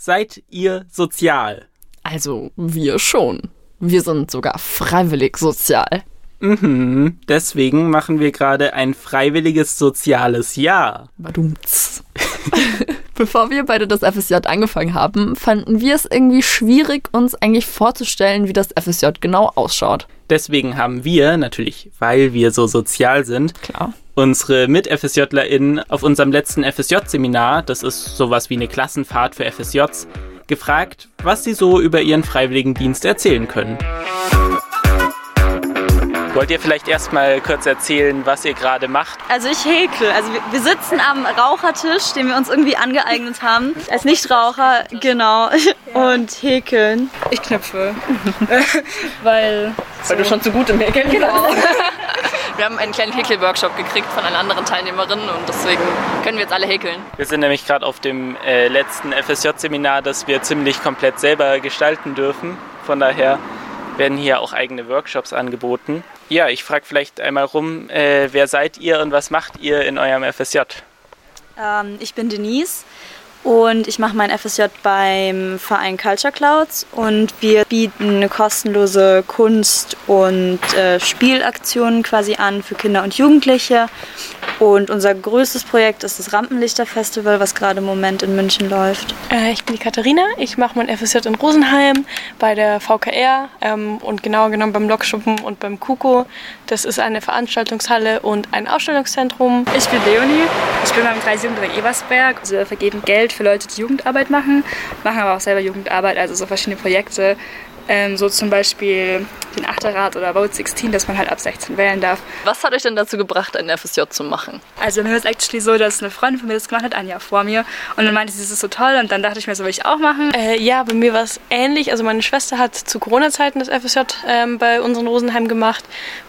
Seid ihr sozial? Also, wir schon. Wir sind sogar freiwillig sozial. Mhm, deswegen machen wir gerade ein freiwilliges soziales Jahr. Badumts. Bevor wir beide das FSJ angefangen haben, fanden wir es irgendwie schwierig, uns eigentlich vorzustellen, wie das FSJ genau ausschaut. Deswegen haben wir, natürlich weil wir so sozial sind, Klar. unsere Mit-FSJlerInnen auf unserem letzten FSJ-Seminar, das ist sowas wie eine Klassenfahrt für FSJs, gefragt, was sie so über ihren Freiwilligendienst erzählen können. Wollt ihr vielleicht erstmal kurz erzählen, was ihr gerade macht? Also ich häkel. Also wir, sitzen am Rauchertisch, den wir uns irgendwie angeeignet haben. Als Nichtraucher, genau. Und häkeln. Ich knöpfe. Weil. Weil du schon zu gut im Häkeln Genau. Wir haben einen kleinen Häkel-Workshop gekriegt von einer anderen Teilnehmerin und deswegen können wir jetzt alle häkeln. Wir sind nämlich gerade auf dem äh, letzten FSJ-Seminar, das wir ziemlich komplett selber gestalten dürfen. Von daher werden hier auch eigene Workshops angeboten. Ja, ich frage vielleicht einmal rum, äh, wer seid ihr und was macht ihr in eurem FSJ? Ähm, ich bin Denise und ich mache mein FSJ beim Verein Culture Clouds und wir bieten kostenlose Kunst- und äh, Spielaktionen quasi an für Kinder und Jugendliche. Und unser größtes Projekt ist das Rampenlichter-Festival, was gerade im Moment in München läuft. Äh, ich bin die Katharina. Ich mache mein FSJ in Rosenheim bei der VKR ähm, und genauer genommen beim Lokschuppen und beim Kuko. Das ist eine Veranstaltungshalle und ein Ausstellungszentrum. Ich bin Leonie, ich bin beim Kreis Jugendring Ebersberg. Also wir vergeben Geld für Leute, die Jugendarbeit machen, machen aber auch selber Jugendarbeit, also so verschiedene Projekte. Ähm, so zum Beispiel den Achterrad oder Vote 16, dass man halt ab 16 wählen darf. Was hat euch denn dazu gebracht, ein FSJ zu machen? Also mir war es actually so, dass eine Freundin von mir das gemacht hat, ein Jahr vor mir. Und dann meinte sie, das ist so toll. Und dann dachte ich mir, so will ich auch machen. Äh, ja, bei mir war es ähnlich. Also meine Schwester hat zu Corona-Zeiten das FSJ ähm, bei uns in Rosenheim gemacht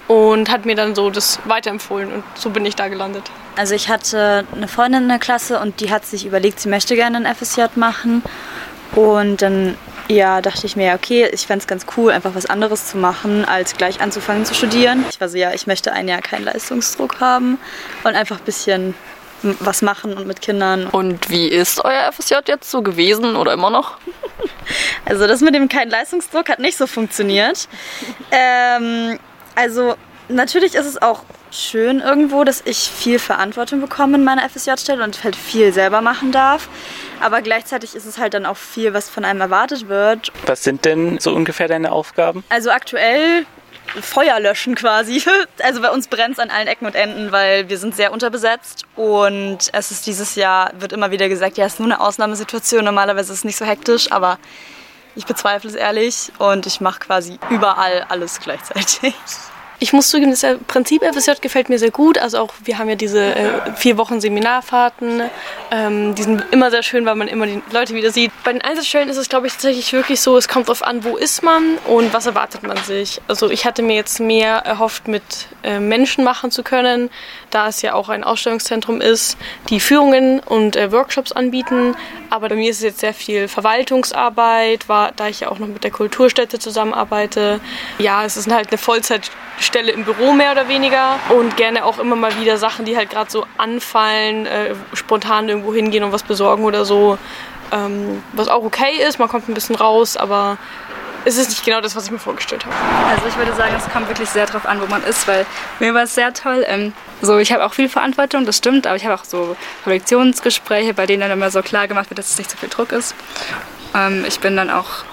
und hat mir dann so das weiterempfohlen. Und so bin ich da gelandet. Also ich hatte eine Freundin in der Klasse und die hat sich überlegt, sie möchte gerne ein FSJ machen. Und dann ja, dachte ich mir, ja, okay, ich fände es ganz cool, einfach was anderes zu machen, als gleich anzufangen zu studieren. Ich war so, ja, ich möchte ein Jahr keinen Leistungsdruck haben und einfach ein bisschen was machen und mit Kindern. Und wie ist euer FSJ jetzt so gewesen oder immer noch? Also das mit dem keinen Leistungsdruck hat nicht so funktioniert. Ähm, also natürlich ist es auch schön irgendwo, dass ich viel Verantwortung bekomme in meiner FSJ-Stelle und halt viel selber machen darf. Aber gleichzeitig ist es halt dann auch viel, was von einem erwartet wird. Was sind denn so ungefähr deine Aufgaben? Also aktuell Feuer löschen quasi. Also bei uns brennt es an allen Ecken und Enden, weil wir sind sehr unterbesetzt und es ist dieses Jahr, wird immer wieder gesagt, ja, es ist nur eine Ausnahmesituation, normalerweise ist es nicht so hektisch, aber ich bezweifle es ehrlich und ich mache quasi überall alles gleichzeitig. Ich muss zugeben, das Prinzip FSJ gefällt mir sehr gut. Also auch wir haben ja diese äh, vier Wochen Seminarfahrten. Ähm, die sind immer sehr schön, weil man immer die Leute wieder sieht. Bei den Einsatzstellen ist es, glaube ich, tatsächlich wirklich so, es kommt darauf an, wo ist man und was erwartet man sich. Also ich hatte mir jetzt mehr erhofft, mit äh, Menschen machen zu können, da es ja auch ein Ausstellungszentrum ist, die Führungen und äh, Workshops anbieten. Aber bei mir ist es jetzt sehr viel Verwaltungsarbeit, war, da ich ja auch noch mit der Kulturstätte zusammenarbeite. Ja, es ist halt eine Vollzeit Stelle im Büro mehr oder weniger und gerne auch immer mal wieder Sachen, die halt gerade so anfallen, äh, spontan irgendwo hingehen und was besorgen oder so, ähm, was auch okay ist. Man kommt ein bisschen raus, aber es ist nicht genau das, was ich mir vorgestellt habe. Also ich würde sagen, es kommt wirklich sehr darauf an, wo man ist, weil mir war es sehr toll. Ähm, so, ich habe auch viel Verantwortung, das stimmt, aber ich habe auch so Projektionsgespräche, bei denen dann immer so klar gemacht wird, dass es nicht so viel Druck ist. Ähm, ich bin dann auch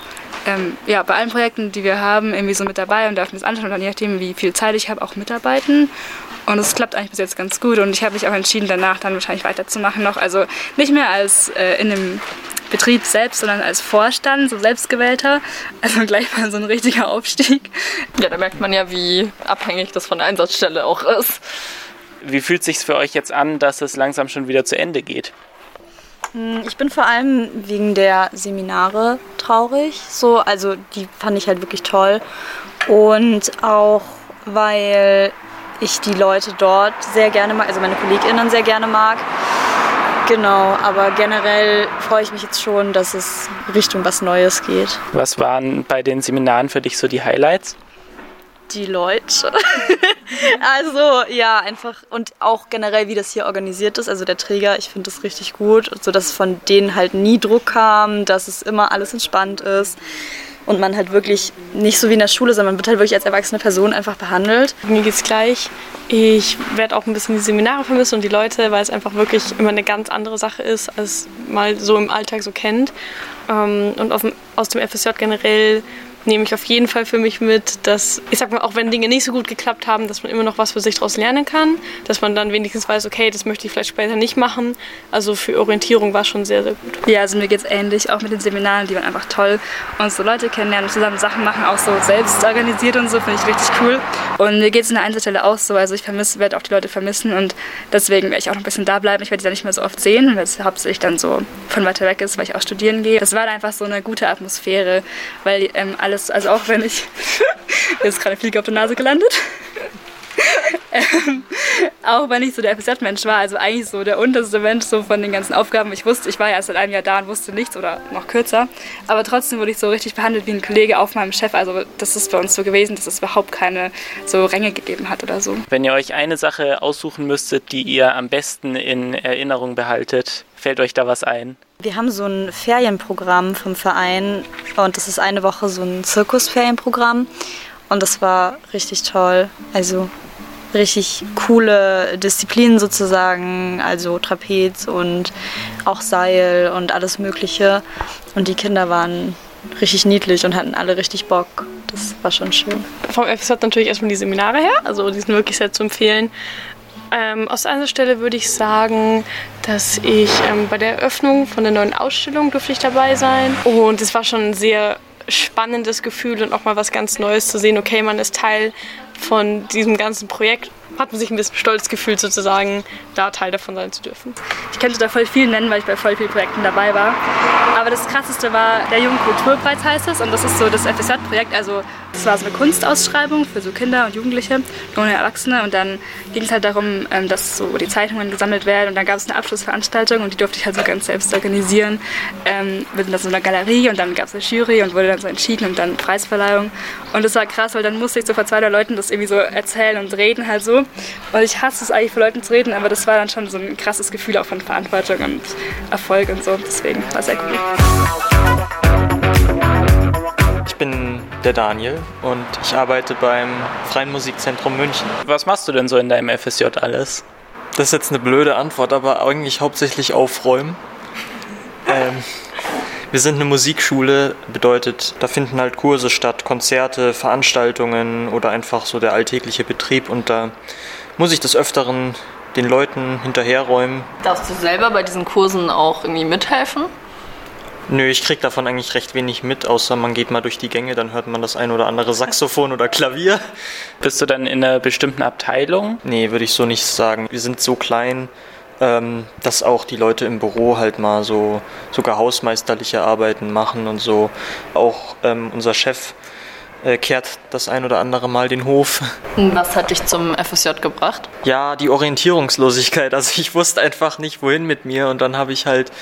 ähm, ja, bei allen Projekten, die wir haben, irgendwie so mit dabei und darf mir das anschauen und dann je nachdem, wie viel Zeit ich habe, auch mitarbeiten. Und es klappt eigentlich bis jetzt ganz gut und ich habe mich auch entschieden, danach dann wahrscheinlich weiterzumachen noch. Also nicht mehr als äh, in dem Betrieb selbst, sondern als Vorstand, so selbstgewählter. Also gleich mal so ein richtiger Aufstieg. Ja, da merkt man ja, wie abhängig das von der Einsatzstelle auch ist. Wie fühlt es sich für euch jetzt an, dass es langsam schon wieder zu Ende geht? Ich bin vor allem wegen der Seminare traurig. So, also die fand ich halt wirklich toll. Und auch weil ich die Leute dort sehr gerne mag, also meine KollegInnen sehr gerne mag. Genau, aber generell freue ich mich jetzt schon, dass es Richtung was Neues geht. Was waren bei den Seminaren für dich so die Highlights? Die Leute. also ja, einfach und auch generell, wie das hier organisiert ist. Also der Träger, ich finde das richtig gut, so dass von denen halt nie Druck kam, dass es immer alles entspannt ist und man halt wirklich nicht so wie in der Schule, sondern man wird halt wirklich als erwachsene Person einfach behandelt. Mir geht's gleich. Ich werde auch ein bisschen die Seminare vermissen und die Leute, weil es einfach wirklich immer eine ganz andere Sache ist, als mal so im Alltag so kennt. Ähm, und aus dem FSJ generell nehme ich auf jeden Fall für mich mit, dass, ich sag mal, auch wenn Dinge nicht so gut geklappt haben, dass man immer noch was für sich daraus lernen kann, dass man dann wenigstens weiß, okay, das möchte ich vielleicht später nicht machen. Also für Orientierung war es schon sehr, sehr gut. Ja, also mir geht es ähnlich, auch mit den Seminaren, die waren einfach toll und so Leute kennenlernen, zusammen Sachen machen, auch so selbst organisiert und so, finde ich richtig cool. Und mir geht es in der Einzelstelle auch so, also ich vermisse, werde auch die Leute vermissen und deswegen werde ich auch noch ein bisschen da bleiben. Ich werde sie dann nicht mehr so oft sehen, weil es hauptsächlich dann so von weiter weg ist, weil ich auch studieren gehe. Das war einfach so eine gute Atmosphäre, weil ähm, alles, also auch wenn ich Jetzt gerade Fliege auf der Nase gelandet. ähm, auch wenn ich so der FZ-Mensch war, also eigentlich so der unterste Mensch so von den ganzen Aufgaben. Ich wusste, ich war ja erst seit einem Jahr da und wusste nichts oder noch kürzer. Aber trotzdem wurde ich so richtig behandelt wie ein Kollege auf meinem Chef. Also das ist bei uns so gewesen, dass es überhaupt keine so Ränge gegeben hat oder so. Wenn ihr euch eine Sache aussuchen müsstet, die ihr am besten in Erinnerung behaltet, fällt euch da was ein? Wir haben so ein Ferienprogramm vom Verein und das ist eine Woche so ein Zirkusferienprogramm und das war richtig toll. Also richtig coole Disziplinen sozusagen, also Trapez und auch Seil und alles Mögliche. Und die Kinder waren richtig niedlich und hatten alle richtig Bock. Das war schon schön. Vom FS hat natürlich erstmal die Seminare her, also die sind wirklich sehr zu empfehlen. Ähm, aus einer Stelle würde ich sagen, dass ich ähm, bei der Eröffnung von der neuen Ausstellung durfte ich dabei sein. Und es war schon ein sehr spannendes Gefühl und auch mal was ganz Neues zu sehen. Okay, man ist Teil von diesem ganzen Projekt hat man sich ein bisschen stolz gefühlt, sozusagen da Teil davon sein zu dürfen. Ich könnte da voll viel nennen, weil ich bei voll vielen Projekten dabei war. Aber das krasseste war der Jugendkulturpreis heißt es. Und das ist so das FSJ-Projekt. Also das war so eine Kunstausschreibung für so Kinder und Jugendliche, junge Erwachsene. Und dann ging es halt darum, ähm, dass so die Zeitungen gesammelt werden. Und dann gab es eine Abschlussveranstaltung. Und die durfte ich halt so ganz selbst organisieren ähm, mit so einer Galerie. Und dann gab es eine Jury und wurde dann so entschieden und dann Preisverleihung. Und das war krass, weil dann musste ich so vor zwei Leuten das irgendwie so erzählen und reden halt so. Und ich hasse es eigentlich, vor Leuten zu reden, aber das war dann schon so ein krasses Gefühl auch von Verantwortung und Erfolg und so. Deswegen war es sehr cool. Ich bin der Daniel und ich arbeite beim Freien Musikzentrum München. Was machst du denn so in deinem FSJ alles? Das ist jetzt eine blöde Antwort, aber eigentlich hauptsächlich aufräumen. ähm, wir sind eine Musikschule, bedeutet, da finden halt Kurse statt, Konzerte, Veranstaltungen oder einfach so der alltägliche Betrieb und da muss ich des Öfteren den Leuten hinterherräumen. Darfst du selber bei diesen Kursen auch irgendwie mithelfen? Nö, ich krieg davon eigentlich recht wenig mit, außer man geht mal durch die Gänge, dann hört man das ein oder andere Saxophon oder Klavier. Bist du dann in einer bestimmten Abteilung? Nee, würde ich so nicht sagen. Wir sind so klein, ähm, dass auch die Leute im Büro halt mal so sogar hausmeisterliche Arbeiten machen und so. Auch ähm, unser Chef äh, kehrt das ein oder andere Mal den Hof. Was hat dich zum FSJ gebracht? Ja, die Orientierungslosigkeit. Also ich wusste einfach nicht, wohin mit mir und dann habe ich halt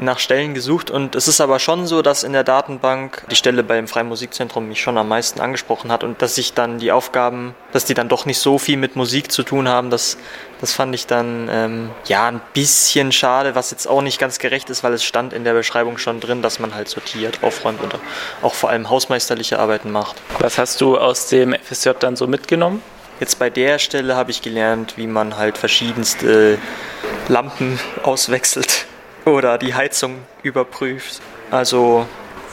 nach Stellen gesucht und es ist aber schon so, dass in der Datenbank die Stelle beim Freien Musikzentrum mich schon am meisten angesprochen hat und dass ich dann die Aufgaben, dass die dann doch nicht so viel mit Musik zu tun haben, das, das fand ich dann ähm, ja ein bisschen schade, was jetzt auch nicht ganz gerecht ist, weil es stand in der Beschreibung schon drin, dass man halt sortiert, aufräumt und auch vor allem hausmeisterliche Arbeiten macht. Was hast du aus dem FSJ dann so mitgenommen? Jetzt bei der Stelle habe ich gelernt, wie man halt verschiedenste Lampen auswechselt oder die Heizung überprüft. Also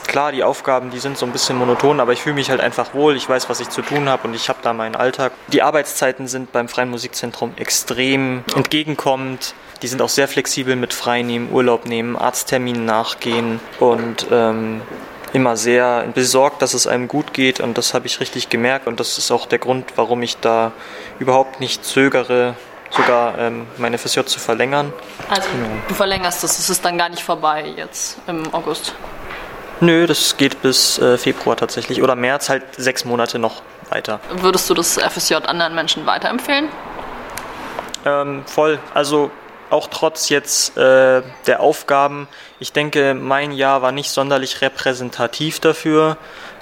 klar, die Aufgaben, die sind so ein bisschen monoton, aber ich fühle mich halt einfach wohl. Ich weiß, was ich zu tun habe und ich habe da meinen Alltag. Die Arbeitszeiten sind beim Freien Musikzentrum extrem entgegenkommend. Die sind auch sehr flexibel mit Freinehmen, Urlaub nehmen, Arztterminen nachgehen und ähm, immer sehr besorgt, dass es einem gut geht und das habe ich richtig gemerkt und das ist auch der Grund, warum ich da überhaupt nicht zögere, sogar ähm, meine FSJ zu verlängern. Also genau. du verlängerst es, es ist dann gar nicht vorbei jetzt im August. Nö, das geht bis äh, Februar tatsächlich oder März halt sechs Monate noch weiter. Würdest du das FSJ anderen Menschen weiterempfehlen? Ähm, voll. Also auch trotz jetzt äh, der Aufgaben. Ich denke, mein Jahr war nicht sonderlich repräsentativ dafür.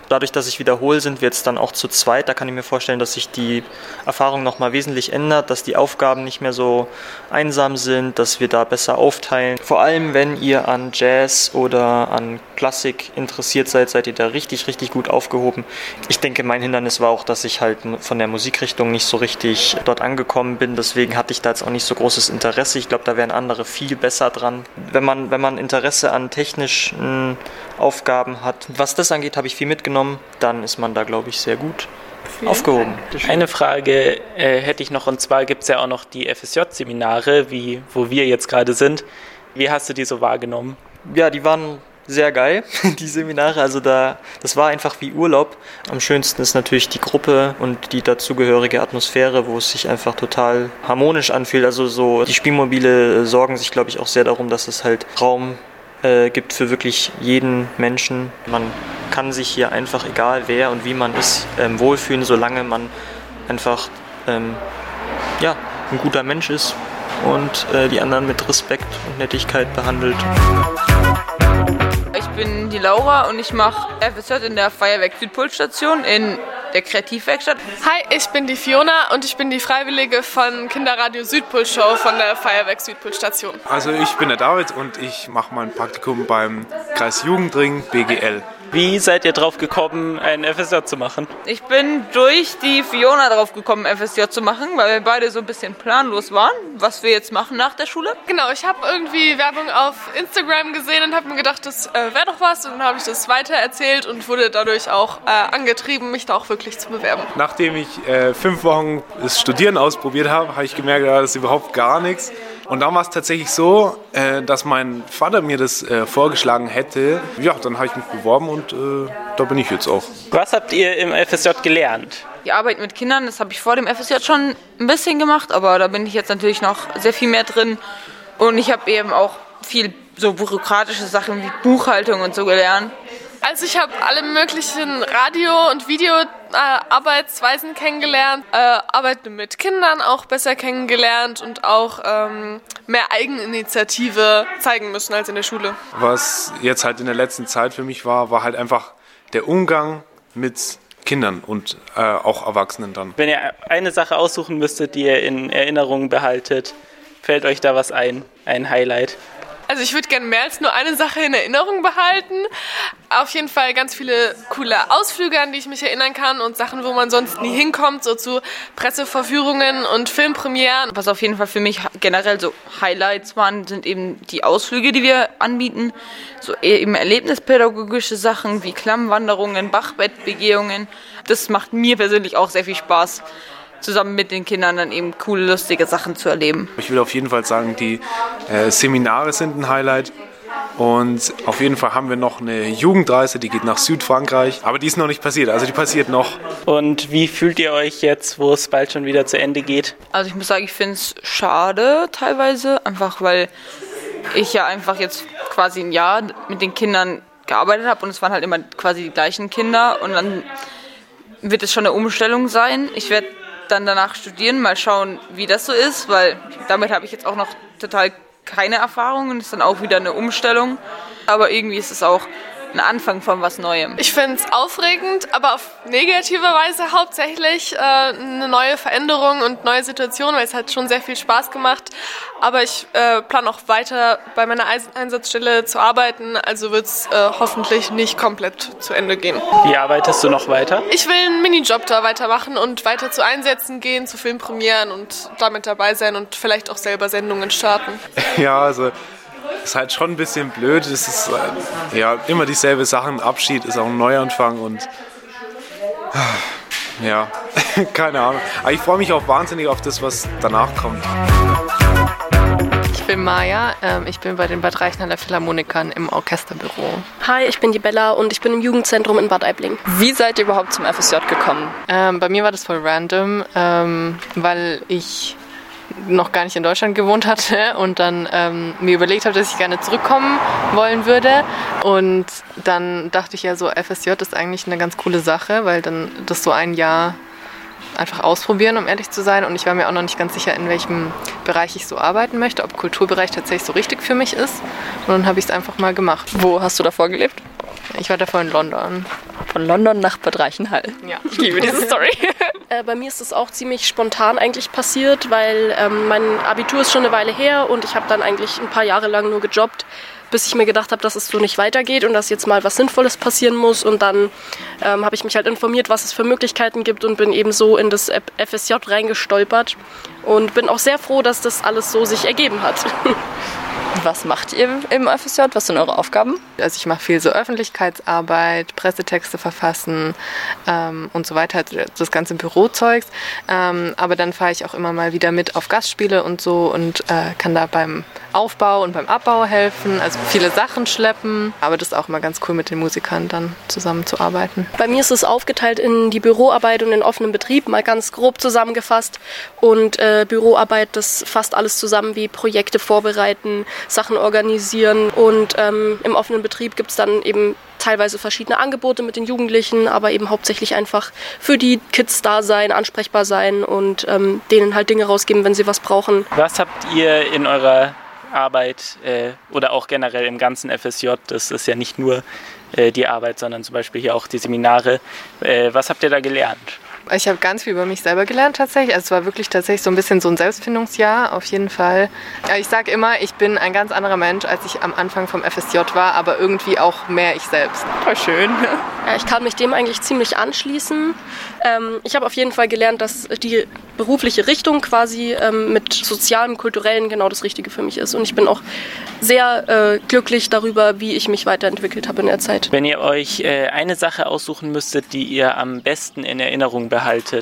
Dadurch, dass ich wiederhole, sind wir jetzt dann auch zu zweit. Da kann ich mir vorstellen, dass sich die Erfahrung nochmal wesentlich ändert, dass die Aufgaben nicht mehr so einsam sind, dass wir da besser aufteilen. Vor allem, wenn ihr an Jazz oder an Klassik interessiert seid, seid ihr da richtig, richtig gut aufgehoben. Ich denke, mein Hindernis war auch, dass ich halt von der Musikrichtung nicht so richtig dort angekommen bin. Deswegen hatte ich da jetzt auch nicht so großes Interesse. Ich glaube, da wären andere viel besser dran. Wenn man, wenn man Interesse an technischen Aufgaben hat, was das angeht, habe ich viel mitgenommen. Dann ist man da, glaube ich, sehr gut aufgehoben. Eine Frage äh, hätte ich noch, und zwar gibt es ja auch noch die FSJ-Seminare, wie, wo wir jetzt gerade sind. Wie hast du die so wahrgenommen? Ja, die waren sehr geil, die Seminare. Also da, das war einfach wie Urlaub. Am schönsten ist natürlich die Gruppe und die dazugehörige Atmosphäre, wo es sich einfach total harmonisch anfühlt. Also so, die Spielmobile sorgen sich, glaube ich, auch sehr darum, dass es halt Raum äh, gibt für wirklich jeden Menschen. Man kann sich hier einfach, egal wer und wie man ist, ähm, wohlfühlen, solange man einfach ähm, ja, ein guter Mensch ist und äh, die anderen mit Respekt und Nettigkeit behandelt. Ich bin die Laura und ich mache FSJ in der Feuerwerk Südpolstation in der Kreativwerkstatt. Hi, ich bin die Fiona und ich bin die Freiwillige von Kinderradio Südpol Show von der Feuerwerk Südpolstation. Also ich bin der David und ich mache mein Praktikum beim Kreis Jugendring BGL. Wie seid ihr drauf gekommen, ein FSJ zu machen? Ich bin durch die Fiona drauf gekommen, FSJ zu machen, weil wir beide so ein bisschen planlos waren, was wir jetzt machen nach der Schule. Genau, ich habe irgendwie Werbung auf Instagram gesehen und habe mir gedacht, das äh, wäre doch was. Und dann habe ich das weiter erzählt und wurde dadurch auch äh, angetrieben, mich da auch wirklich zu bewerben. Nachdem ich äh, fünf Wochen das Studieren ausprobiert habe, habe ich gemerkt, ja, das ist überhaupt gar nichts. Und dann war es tatsächlich so, äh, dass mein Vater mir das äh, vorgeschlagen hätte. Ja, dann habe ich mich beworben und äh, da bin ich jetzt auch. Was habt ihr im FSJ gelernt? Die Arbeit mit Kindern, das habe ich vor dem FSJ schon ein bisschen gemacht, aber da bin ich jetzt natürlich noch sehr viel mehr drin. Und ich habe eben auch viel so bürokratische Sachen wie Buchhaltung und so gelernt. Also ich habe alle möglichen Radio- und Videoarbeitsweisen äh, kennengelernt, äh, Arbeiten mit Kindern auch besser kennengelernt und auch ähm, mehr Eigeninitiative zeigen müssen als in der Schule. Was jetzt halt in der letzten Zeit für mich war, war halt einfach der Umgang mit Kindern und äh, auch Erwachsenen dann. Wenn ihr eine Sache aussuchen müsstet, die ihr in Erinnerung behaltet, fällt euch da was ein? Ein Highlight? Also ich würde gerne mehr als nur eine Sache in Erinnerung behalten. Auf jeden Fall ganz viele coole Ausflüge, an die ich mich erinnern kann und Sachen, wo man sonst nie hinkommt, so zu Presseverführungen und Filmpremieren. Was auf jeden Fall für mich generell so Highlights waren, sind eben die Ausflüge, die wir anbieten. So eben erlebnispädagogische Sachen wie Klammwanderungen, Bachbettbegehungen. Das macht mir persönlich auch sehr viel Spaß zusammen mit den Kindern dann eben coole, lustige Sachen zu erleben. Ich will auf jeden Fall sagen, die äh, Seminare sind ein Highlight. Und auf jeden Fall haben wir noch eine Jugendreise, die geht nach Südfrankreich. Aber die ist noch nicht passiert, also die passiert noch. Und wie fühlt ihr euch jetzt, wo es bald schon wieder zu Ende geht? Also ich muss sagen, ich finde es schade teilweise, einfach weil ich ja einfach jetzt quasi ein Jahr mit den Kindern gearbeitet habe und es waren halt immer quasi die gleichen Kinder und dann wird es schon eine Umstellung sein. Ich werde dann danach studieren, mal schauen, wie das so ist, weil damit habe ich jetzt auch noch total keine Erfahrung und ist dann auch wieder eine Umstellung. Aber irgendwie ist es auch ein Anfang von was Neuem. Ich finde es aufregend, aber auf negative Weise hauptsächlich äh, eine neue Veränderung und neue Situation, weil es hat schon sehr viel Spaß gemacht. Aber ich äh, plane auch weiter bei meiner Einsatzstelle zu arbeiten, also wird es äh, hoffentlich nicht komplett zu Ende gehen. Wie arbeitest du noch weiter? Ich will einen Minijob da weitermachen und weiter zu Einsätzen gehen, zu Filmpremieren und damit dabei sein und vielleicht auch selber Sendungen starten. Ja, also ist halt schon ein bisschen blöd. Es ist äh, ja immer dieselbe Sache. Ein Abschied ist auch ein Neuanfang und ja, keine Ahnung. Aber ich freue mich auch wahnsinnig auf das, was danach kommt. Ich bin Maja, ähm, ich bin bei den Bad Reichenhaller Philharmonikern im Orchesterbüro. Hi, ich bin die Bella und ich bin im Jugendzentrum in Bad Aibling. Wie seid ihr überhaupt zum FSJ gekommen? Ähm, bei mir war das voll random, ähm, weil ich noch gar nicht in Deutschland gewohnt hatte und dann ähm, mir überlegt habe, dass ich gerne zurückkommen wollen würde. Und dann dachte ich ja so, FSJ ist eigentlich eine ganz coole Sache, weil dann das so ein Jahr einfach ausprobieren, um ehrlich zu sein. Und ich war mir auch noch nicht ganz sicher, in welchem Bereich ich so arbeiten möchte, ob Kulturbereich tatsächlich so richtig für mich ist. Und dann habe ich es einfach mal gemacht. Wo hast du davor gelebt? Ich war davor in London. Von London nach Bad Reichenhall. Ja. Ich liebe diese Story. Äh, bei mir ist es auch ziemlich spontan eigentlich passiert, weil ähm, mein Abitur ist schon eine Weile her und ich habe dann eigentlich ein paar Jahre lang nur gejobbt, bis ich mir gedacht habe, dass es so nicht weitergeht und dass jetzt mal was Sinnvolles passieren muss. Und dann ähm, habe ich mich halt informiert, was es für Möglichkeiten gibt und bin eben so in das FSJ reingestolpert und bin auch sehr froh, dass das alles so sich ergeben hat. Was macht ihr im FSJ? Was sind eure Aufgaben? Also ich mache viel so Öffentlichkeitsarbeit, Pressetexte verfassen ähm, und so weiter, also das ganze Bürozeugs. Ähm, aber dann fahre ich auch immer mal wieder mit auf Gastspiele und so und äh, kann da beim Aufbau und beim Abbau helfen, also viele Sachen schleppen. Aber das ist auch immer ganz cool mit den Musikern dann zusammenzuarbeiten. Bei mir ist es aufgeteilt in die Büroarbeit und den offenen Betrieb, mal ganz grob zusammengefasst. Und äh, Büroarbeit, das fasst alles zusammen wie Projekte vorbereiten, Sachen organisieren. Und ähm, im offenen Betrieb gibt es dann eben teilweise verschiedene Angebote mit den Jugendlichen, aber eben hauptsächlich einfach für die Kids da sein, ansprechbar sein und ähm, denen halt Dinge rausgeben, wenn sie was brauchen. Was habt ihr in eurer Arbeit äh, oder auch generell im ganzen FSJ, das ist ja nicht nur äh, die Arbeit, sondern zum Beispiel hier auch die Seminare, äh, was habt ihr da gelernt? Ich habe ganz viel über mich selber gelernt tatsächlich. Also es war wirklich tatsächlich so ein bisschen so ein Selbstfindungsjahr auf jeden Fall. Ich sage immer, ich bin ein ganz anderer Mensch, als ich am Anfang vom FSJ war, aber irgendwie auch mehr ich selbst. Voll schön. Ja, ich kann mich dem eigentlich ziemlich anschließen. Ähm, ich habe auf jeden Fall gelernt, dass die berufliche Richtung quasi ähm, mit sozialem, kulturellen genau das Richtige für mich ist. Und ich bin auch sehr äh, glücklich darüber, wie ich mich weiterentwickelt habe in der Zeit. Wenn ihr euch äh, eine Sache aussuchen müsstet, die ihr am besten in Erinnerung behaltet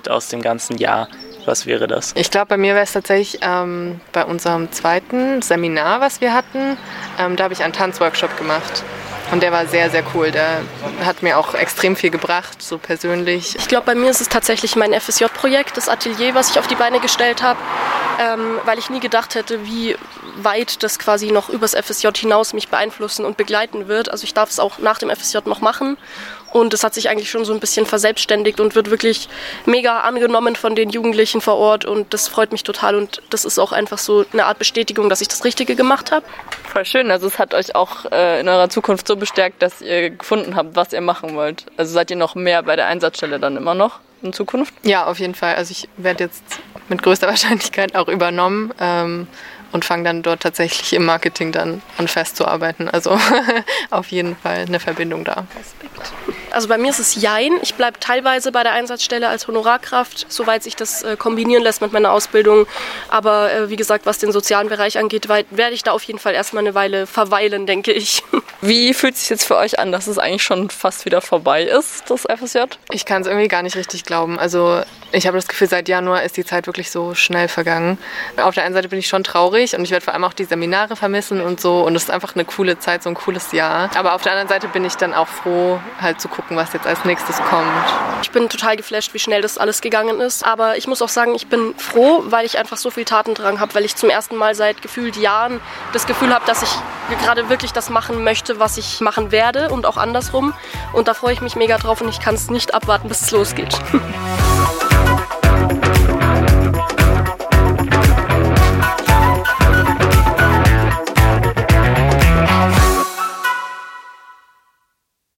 aus dem ganzen Jahr, was wäre das? Ich glaube, bei mir wäre es tatsächlich ähm, bei unserem zweiten Seminar, was wir hatten. Ähm, da habe ich einen Tanzworkshop gemacht. Und der war sehr, sehr cool. Der hat mir auch extrem viel gebracht, so persönlich. Ich glaube, bei mir ist es tatsächlich mein FSJ-Projekt, das Atelier, was ich auf die Beine gestellt habe, ähm, weil ich nie gedacht hätte, wie weit das quasi noch übers FSJ hinaus mich beeinflussen und begleiten wird. Also ich darf es auch nach dem FSJ noch machen und es hat sich eigentlich schon so ein bisschen verselbstständigt und wird wirklich mega angenommen von den Jugendlichen vor Ort. Und das freut mich total. Und das ist auch einfach so eine Art Bestätigung, dass ich das Richtige gemacht habe. Voll schön. Also es hat euch auch äh, in eurer Zukunft so bestärkt, dass ihr gefunden habt, was ihr machen wollt. Also seid ihr noch mehr bei der Einsatzstelle dann immer noch in Zukunft? Ja, auf jeden Fall. Also ich werde jetzt mit größter Wahrscheinlichkeit auch übernommen. Ähm, und fange dann dort tatsächlich im Marketing dann an festzuarbeiten. Also auf jeden Fall eine Verbindung da. Respekt. Also bei mir ist es Jein. Ich bleibe teilweise bei der Einsatzstelle als Honorarkraft, soweit sich das äh, kombinieren lässt mit meiner Ausbildung. Aber äh, wie gesagt, was den sozialen Bereich angeht, werde ich da auf jeden Fall erstmal eine Weile verweilen, denke ich. Wie fühlt es sich jetzt für euch an, dass es eigentlich schon fast wieder vorbei ist, das FSJ? Ich kann es irgendwie gar nicht richtig glauben. Also ich habe das Gefühl, seit Januar ist die Zeit wirklich so schnell vergangen. Auf der einen Seite bin ich schon traurig und ich werde vor allem auch die Seminare vermissen und so. Und es ist einfach eine coole Zeit, so ein cooles Jahr. Aber auf der anderen Seite bin ich dann auch froh, halt zu gucken, was jetzt als nächstes kommt. Ich bin total geflasht, wie schnell das alles gegangen ist. Aber ich muss auch sagen, ich bin froh, weil ich einfach so viel Tatendrang habe, weil ich zum ersten Mal seit gefühlt Jahren das Gefühl habe, dass ich gerade wirklich das machen möchte, was ich machen werde und auch andersrum. Und da freue ich mich mega drauf und ich kann es nicht abwarten, bis es losgeht.